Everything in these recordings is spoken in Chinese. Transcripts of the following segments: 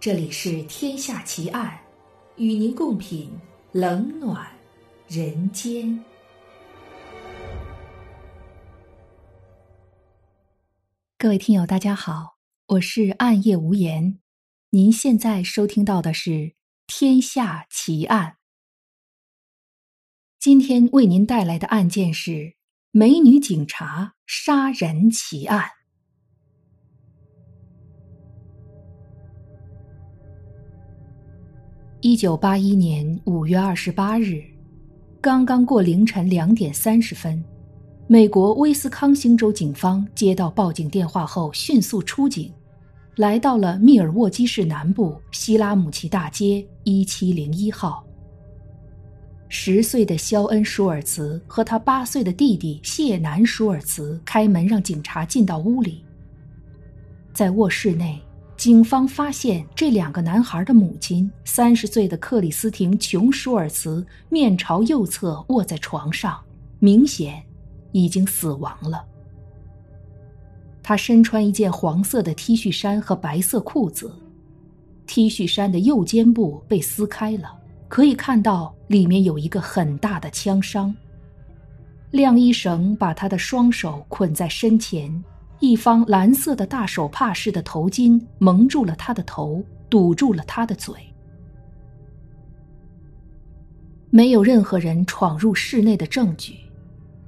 这里是《天下奇案》，与您共品冷暖人间。各位听友，大家好，我是暗夜无言。您现在收听到的是《天下奇案》。今天为您带来的案件是美女警察杀人奇案。一九八一年五月二十八日，刚刚过凌晨两点三十分，美国威斯康星州警方接到报警电话后，迅速出警，来到了密尔沃基市南部希拉姆奇大街一七零一号。十岁的肖恩·舒尔茨和他八岁的弟弟谢南·舒尔茨开门让警察进到屋里，在卧室内。警方发现这两个男孩的母亲，三十岁的克里斯汀·琼舒尔茨面朝右侧卧在床上，明显已经死亡了。她身穿一件黄色的 T 恤衫和白色裤子，T 恤衫的右肩部被撕开了，可以看到里面有一个很大的枪伤。晾衣绳把她的双手捆在身前。一方蓝色的大手帕似的头巾蒙住了他的头，堵住了他的嘴。没有任何人闯入室内的证据，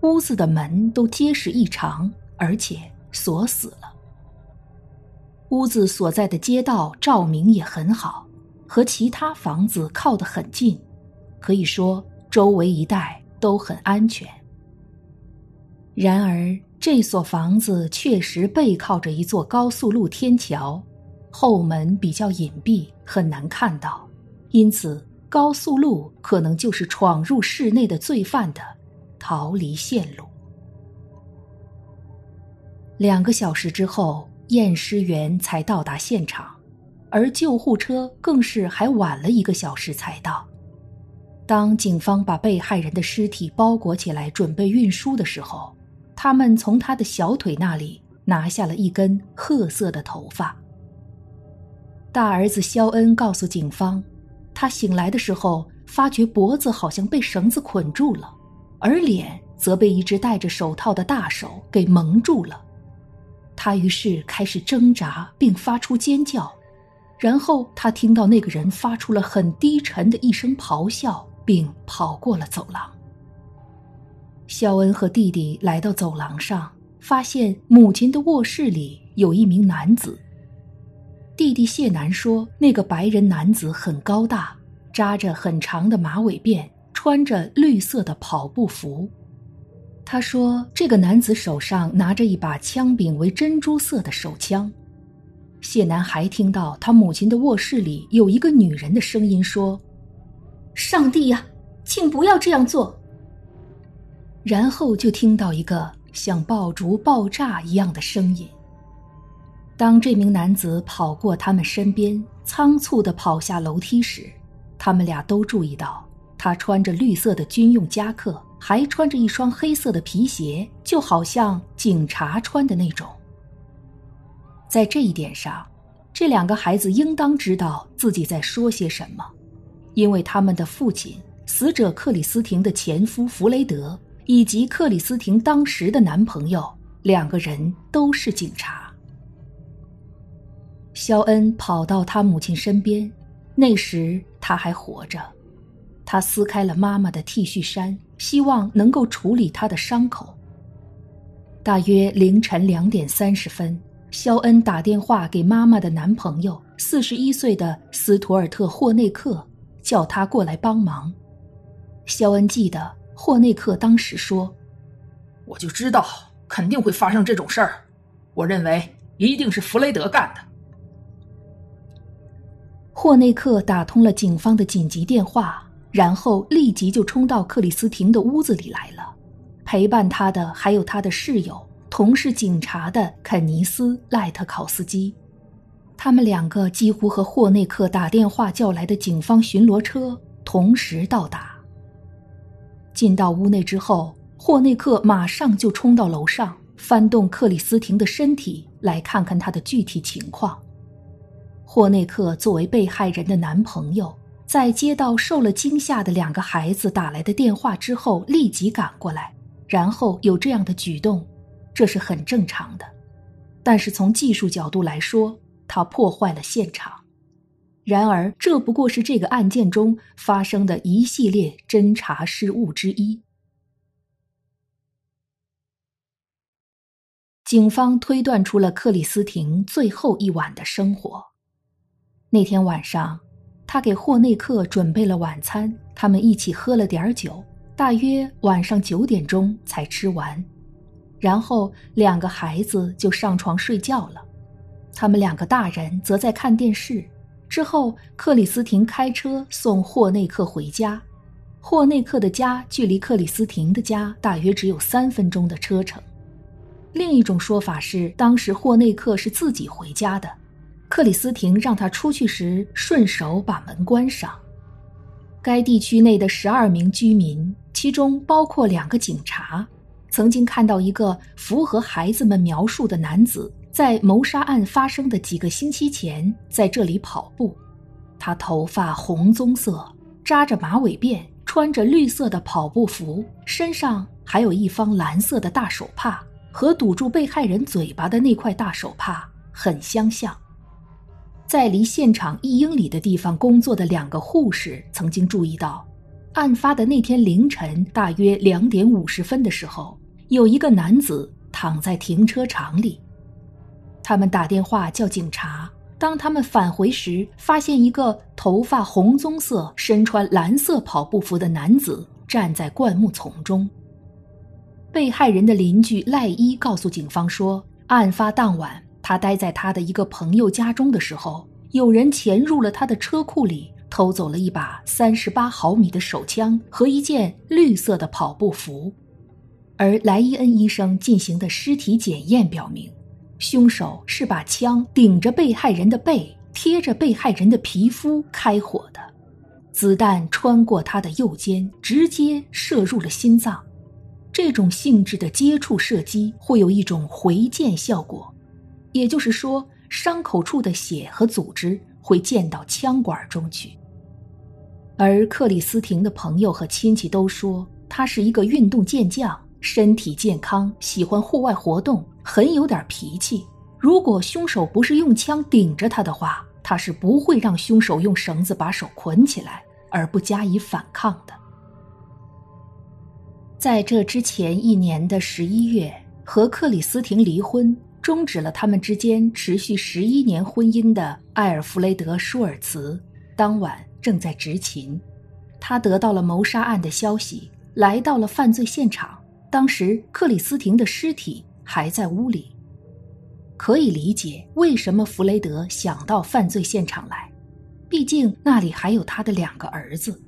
屋子的门都结实异常，而且锁死了。屋子所在的街道照明也很好，和其他房子靠得很近，可以说周围一带都很安全。然而。这所房子确实背靠着一座高速路天桥，后门比较隐蔽，很难看到，因此高速路可能就是闯入室内的罪犯的逃离线路。两个小时之后，验尸员才到达现场，而救护车更是还晚了一个小时才到。当警方把被害人的尸体包裹起来准备运输的时候。他们从他的小腿那里拿下了一根褐色的头发。大儿子肖恩告诉警方，他醒来的时候发觉脖子好像被绳子捆住了，而脸则被一只戴着手套的大手给蒙住了。他于是开始挣扎并发出尖叫，然后他听到那个人发出了很低沉的一声咆哮，并跑过了走廊。肖恩和弟弟来到走廊上，发现母亲的卧室里有一名男子。弟弟谢南说：“那个白人男子很高大，扎着很长的马尾辫，穿着绿色的跑步服。”他说：“这个男子手上拿着一把枪柄为珍珠色的手枪。”谢南还听到他母亲的卧室里有一个女人的声音说：“上帝呀，请不要这样做。”然后就听到一个像爆竹爆炸一样的声音。当这名男子跑过他们身边，仓促地跑下楼梯时，他们俩都注意到他穿着绿色的军用夹克，还穿着一双黑色的皮鞋，就好像警察穿的那种。在这一点上，这两个孩子应当知道自己在说些什么，因为他们的父亲，死者克里斯汀的前夫弗雷德。以及克里斯汀当时的男朋友，两个人都是警察。肖恩跑到他母亲身边，那时他还活着。他撕开了妈妈的 T 恤衫，希望能够处理她的伤口。大约凌晨两点三十分，肖恩打电话给妈妈的男朋友，四十一岁的斯图尔特·霍内克，叫他过来帮忙。肖恩记得。霍内克当时说：“我就知道肯定会发生这种事儿，我认为一定是弗雷德干的。”霍内克打通了警方的紧急电话，然后立即就冲到克里斯汀的屋子里来了。陪伴他的还有他的室友，同是警察的肯尼斯·赖特考斯基。他们两个几乎和霍内克打电话叫来的警方巡逻车同时到达。进到屋内之后，霍内克马上就冲到楼上，翻动克里斯汀的身体，来看看他的具体情况。霍内克作为被害人的男朋友，在接到受了惊吓的两个孩子打来的电话之后，立即赶过来，然后有这样的举动，这是很正常的。但是从技术角度来说，他破坏了现场。然而，这不过是这个案件中发生的一系列侦查失误之一。警方推断出了克里斯汀最后一晚的生活。那天晚上，他给霍内克准备了晚餐，他们一起喝了点酒，大约晚上九点钟才吃完。然后两个孩子就上床睡觉了，他们两个大人则在看电视。之后，克里斯汀开车送霍内克回家。霍内克的家距离克里斯汀的家大约只有三分钟的车程。另一种说法是，当时霍内克是自己回家的。克里斯汀让他出去时，顺手把门关上。该地区内的十二名居民，其中包括两个警察，曾经看到一个符合孩子们描述的男子，在谋杀案发生的几个星期前在这里跑步。他头发红棕色，扎着马尾辫，穿着绿色的跑步服，身上还有一方蓝色的大手帕，和堵住被害人嘴巴的那块大手帕很相像。在离现场一英里的地方工作的两个护士曾经注意到，案发的那天凌晨大约两点五十分的时候，有一个男子躺在停车场里。他们打电话叫警察。当他们返回时，发现一个头发红棕色、身穿蓝色跑步服的男子站在灌木丛中。被害人的邻居赖伊告诉警方说，案发当晚。他待在他的一个朋友家中的时候，有人潜入了他的车库里，偷走了一把三十八毫米的手枪和一件绿色的跑步服。而莱伊恩医生进行的尸体检验表明，凶手是把枪顶着被害人的背，贴着被害人的皮肤开火的。子弹穿过他的右肩，直接射入了心脏。这种性质的接触射击会有一种回溅效果。也就是说，伤口处的血和组织会溅到枪管中去。而克里斯汀的朋友和亲戚都说，他是一个运动健将，身体健康，喜欢户外活动，很有点脾气。如果凶手不是用枪顶着他的话，他是不会让凶手用绳子把手捆起来而不加以反抗的。在这之前一年的十一月，和克里斯汀离婚。终止了他们之间持续十一年婚姻的艾尔弗雷德·舒尔茨，当晚正在执勤。他得到了谋杀案的消息，来到了犯罪现场。当时克里斯汀的尸体还在屋里，可以理解为什么弗雷德想到犯罪现场来，毕竟那里还有他的两个儿子。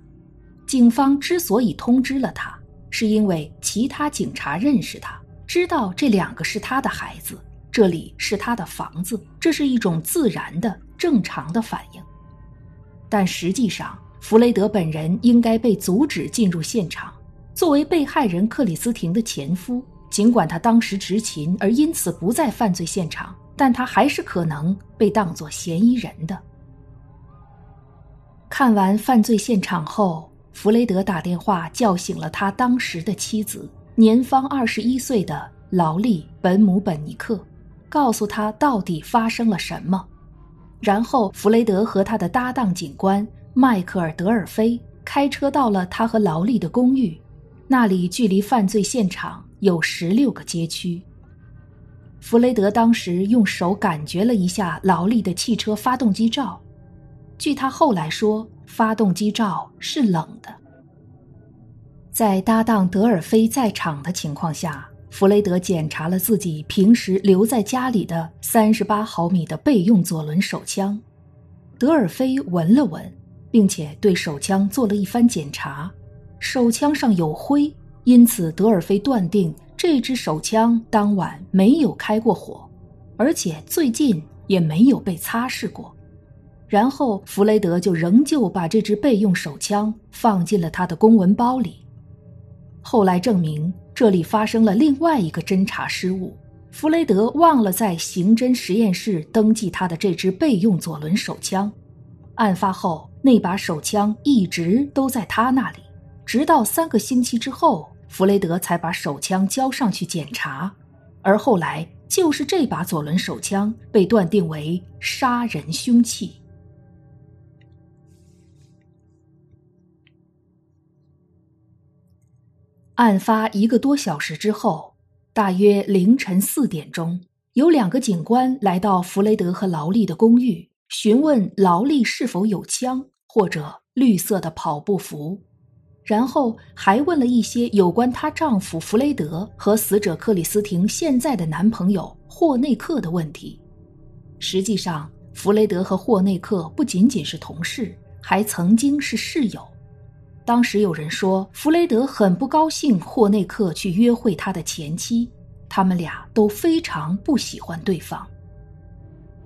警方之所以通知了他，是因为其他警察认识他，知道这两个是他的孩子。这里是他的房子，这是一种自然的、正常的反应。但实际上，弗雷德本人应该被阻止进入现场。作为被害人克里斯汀的前夫，尽管他当时执勤而因此不在犯罪现场，但他还是可能被当作嫌疑人的。看完犯罪现场后，弗雷德打电话叫醒了他当时的妻子，年方二十一岁的劳利·本姆本尼克。告诉他到底发生了什么，然后弗雷德和他的搭档警官迈克尔·德尔菲开车到了他和劳利的公寓，那里距离犯罪现场有十六个街区。弗雷德当时用手感觉了一下劳力的汽车发动机罩，据他后来说，发动机罩是冷的。在搭档德尔菲在场的情况下。弗雷德检查了自己平时留在家里的三十八毫米的备用左轮手枪，德尔菲闻了闻，并且对手枪做了一番检查，手枪上有灰，因此德尔菲断定这支手枪当晚没有开过火，而且最近也没有被擦拭过。然后弗雷德就仍旧把这支备用手枪放进了他的公文包里。后来证明。这里发生了另外一个侦查失误，弗雷德忘了在刑侦实验室登记他的这支备用左轮手枪。案发后，那把手枪一直都在他那里，直到三个星期之后，弗雷德才把手枪交上去检查。而后来，就是这把左轮手枪被断定为杀人凶器。案发一个多小时之后，大约凌晨四点钟，有两个警官来到弗雷德和劳力的公寓，询问劳力是否有枪或者绿色的跑步服，然后还问了一些有关她丈夫弗雷德和死者克里斯汀现在的男朋友霍内克的问题。实际上，弗雷德和霍内克不仅仅是同事，还曾经是室友。当时有人说，弗雷德很不高兴霍内克去约会他的前妻，他们俩都非常不喜欢对方。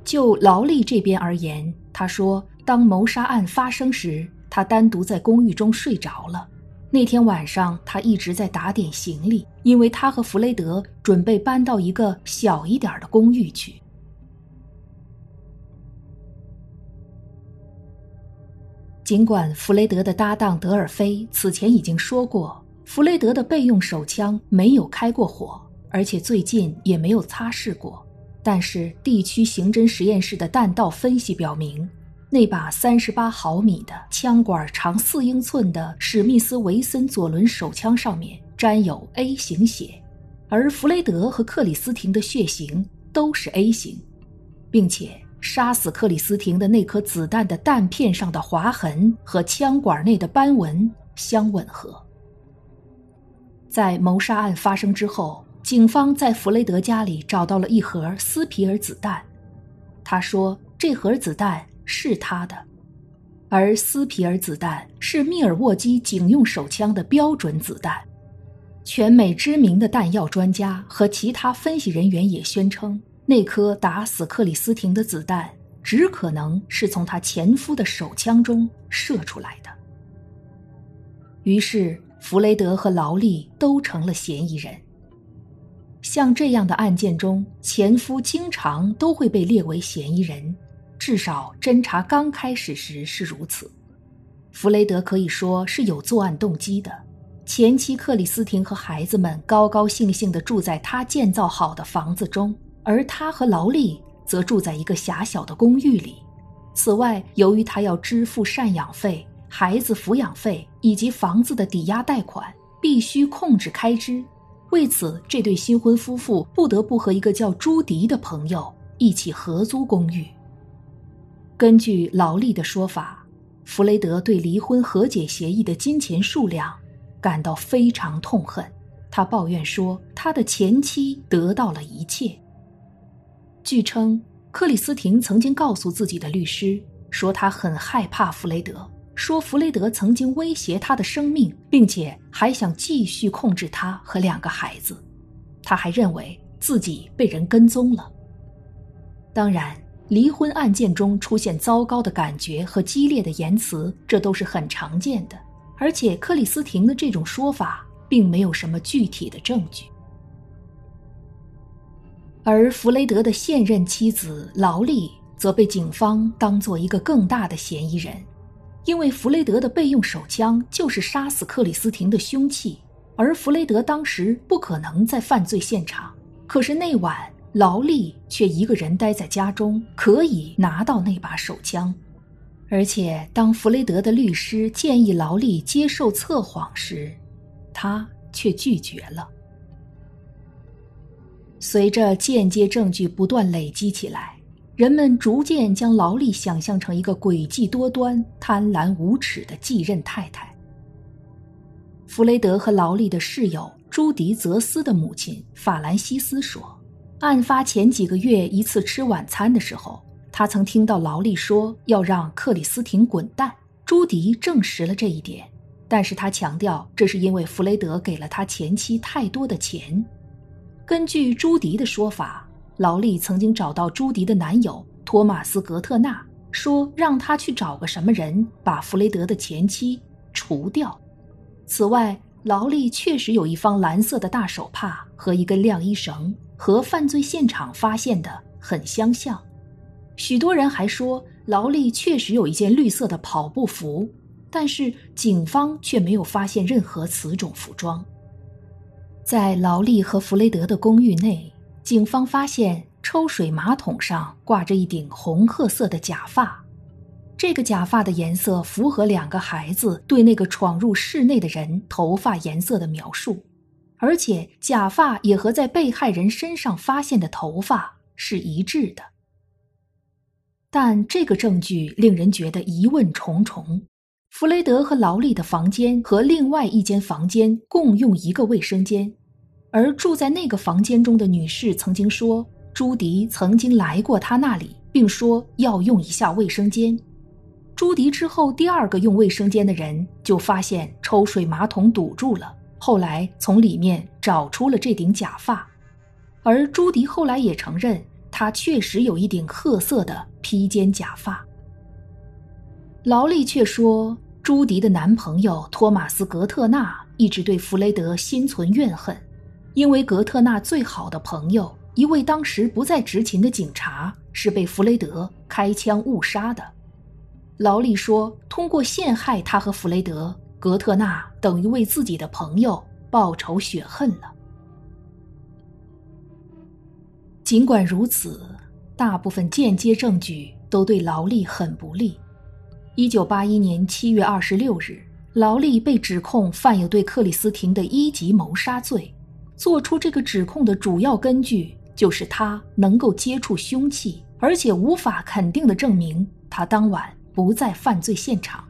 就劳力这边而言，他说，当谋杀案发生时，他单独在公寓中睡着了。那天晚上，他一直在打点行李，因为他和弗雷德准备搬到一个小一点的公寓去。尽管弗雷德的搭档德尔菲此前已经说过，弗雷德的备用手枪没有开过火，而且最近也没有擦拭过，但是地区刑侦实验室的弹道分析表明，那把三十八毫米的枪管长四英寸的史密斯维森左轮手枪上面沾有 A 型血，而弗雷德和克里斯汀的血型都是 A 型，并且。杀死克里斯汀的那颗子弹的弹片上的划痕和枪管内的斑纹相吻合。在谋杀案发生之后，警方在弗雷德家里找到了一盒斯皮尔子弹。他说，这盒子弹是他的，而斯皮尔子弹是密尔沃基警用手枪的标准子弹。全美知名的弹药专家和其他分析人员也宣称。那颗打死克里斯汀的子弹，只可能是从他前夫的手枪中射出来的。于是，弗雷德和劳力都成了嫌疑人。像这样的案件中，前夫经常都会被列为嫌疑人，至少侦查刚开始时是如此。弗雷德可以说是有作案动机的。前妻克里斯汀和孩子们高高兴兴地住在他建造好的房子中。而他和劳力则住在一个狭小的公寓里。此外，由于他要支付赡养费、孩子抚养费以及房子的抵押贷款，必须控制开支。为此，这对新婚夫妇不得不和一个叫朱迪的朋友一起合租公寓。根据劳力的说法，弗雷德对离婚和解协议的金钱数量感到非常痛恨。他抱怨说，他的前妻得到了一切。据称，克里斯汀曾经告诉自己的律师说，他很害怕弗雷德，说弗雷德曾经威胁他的生命，并且还想继续控制他和两个孩子。他还认为自己被人跟踪了。当然，离婚案件中出现糟糕的感觉和激烈的言辞，这都是很常见的。而且，克里斯汀的这种说法并没有什么具体的证据。而弗雷德的现任妻子劳利则被警方当做一个更大的嫌疑人，因为弗雷德的备用手枪就是杀死克里斯汀的凶器，而弗雷德当时不可能在犯罪现场。可是那晚劳力却一个人待在家中，可以拿到那把手枪。而且当弗雷德的律师建议劳力接受测谎时，他却拒绝了。随着间接证据不断累积起来，人们逐渐将劳力想象成一个诡计多端、贪婪无耻的继任太太。弗雷德和劳力的室友朱迪泽斯的母亲法兰西斯说，案发前几个月一次吃晚餐的时候，他曾听到劳力说要让克里斯汀滚蛋。朱迪证实了这一点，但是他强调这是因为弗雷德给了他前妻太多的钱。根据朱迪的说法，劳力曾经找到朱迪的男友托马斯·格特纳，说让他去找个什么人把弗雷德的前妻除掉。此外，劳力确实有一方蓝色的大手帕和一根晾衣绳，和犯罪现场发现的很相像。许多人还说劳力确实有一件绿色的跑步服，但是警方却没有发现任何此种服装。在劳力和弗雷德的公寓内，警方发现抽水马桶上挂着一顶红褐色的假发。这个假发的颜色符合两个孩子对那个闯入室内的人头发颜色的描述，而且假发也和在被害人身上发现的头发是一致的。但这个证据令人觉得疑问重重。弗雷德和劳利的房间和另外一间房间共用一个卫生间，而住在那个房间中的女士曾经说，朱迪曾经来过她那里，并说要用一下卫生间。朱迪之后，第二个用卫生间的人就发现抽水马桶堵住了，后来从里面找出了这顶假发，而朱迪后来也承认，他确实有一顶褐色的披肩假发。劳力却说，朱迪的男朋友托马斯·格特纳一直对弗雷德心存怨恨，因为格特纳最好的朋友，一位当时不在执勤的警察，是被弗雷德开枪误杀的。劳力说：“通过陷害他和弗雷德，格特纳等于为自己的朋友报仇雪恨了。”尽管如此，大部分间接证据都对劳力很不利。一九八一年七月二十六日，劳力被指控犯有对克里斯汀的一级谋杀罪。做出这个指控的主要根据就是他能够接触凶器，而且无法肯定的证明他当晚。不在犯罪现场，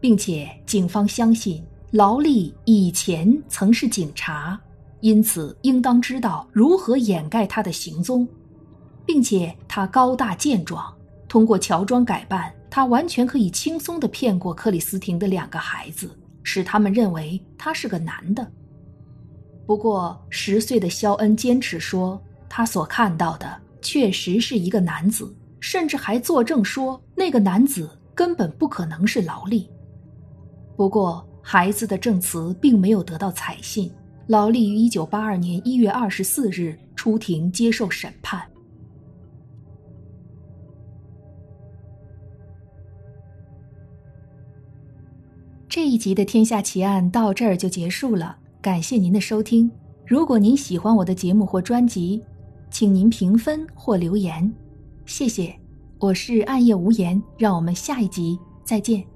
并且警方相信劳力以前曾是警察，因此应当知道如何掩盖他的行踪，并且他高大健壮，通过乔装改扮，他完全可以轻松地骗过克里斯汀的两个孩子，使他们认为他是个男的。不过，十岁的肖恩坚持说，他所看到的确实是一个男子。甚至还作证说，那个男子根本不可能是劳力。不过，孩子的证词并没有得到采信。劳力于一九八二年一月二十四日出庭接受审判。这一集的《天下奇案》到这儿就结束了，感谢您的收听。如果您喜欢我的节目或专辑，请您评分或留言。谢谢，我是暗夜无言，让我们下一集再见。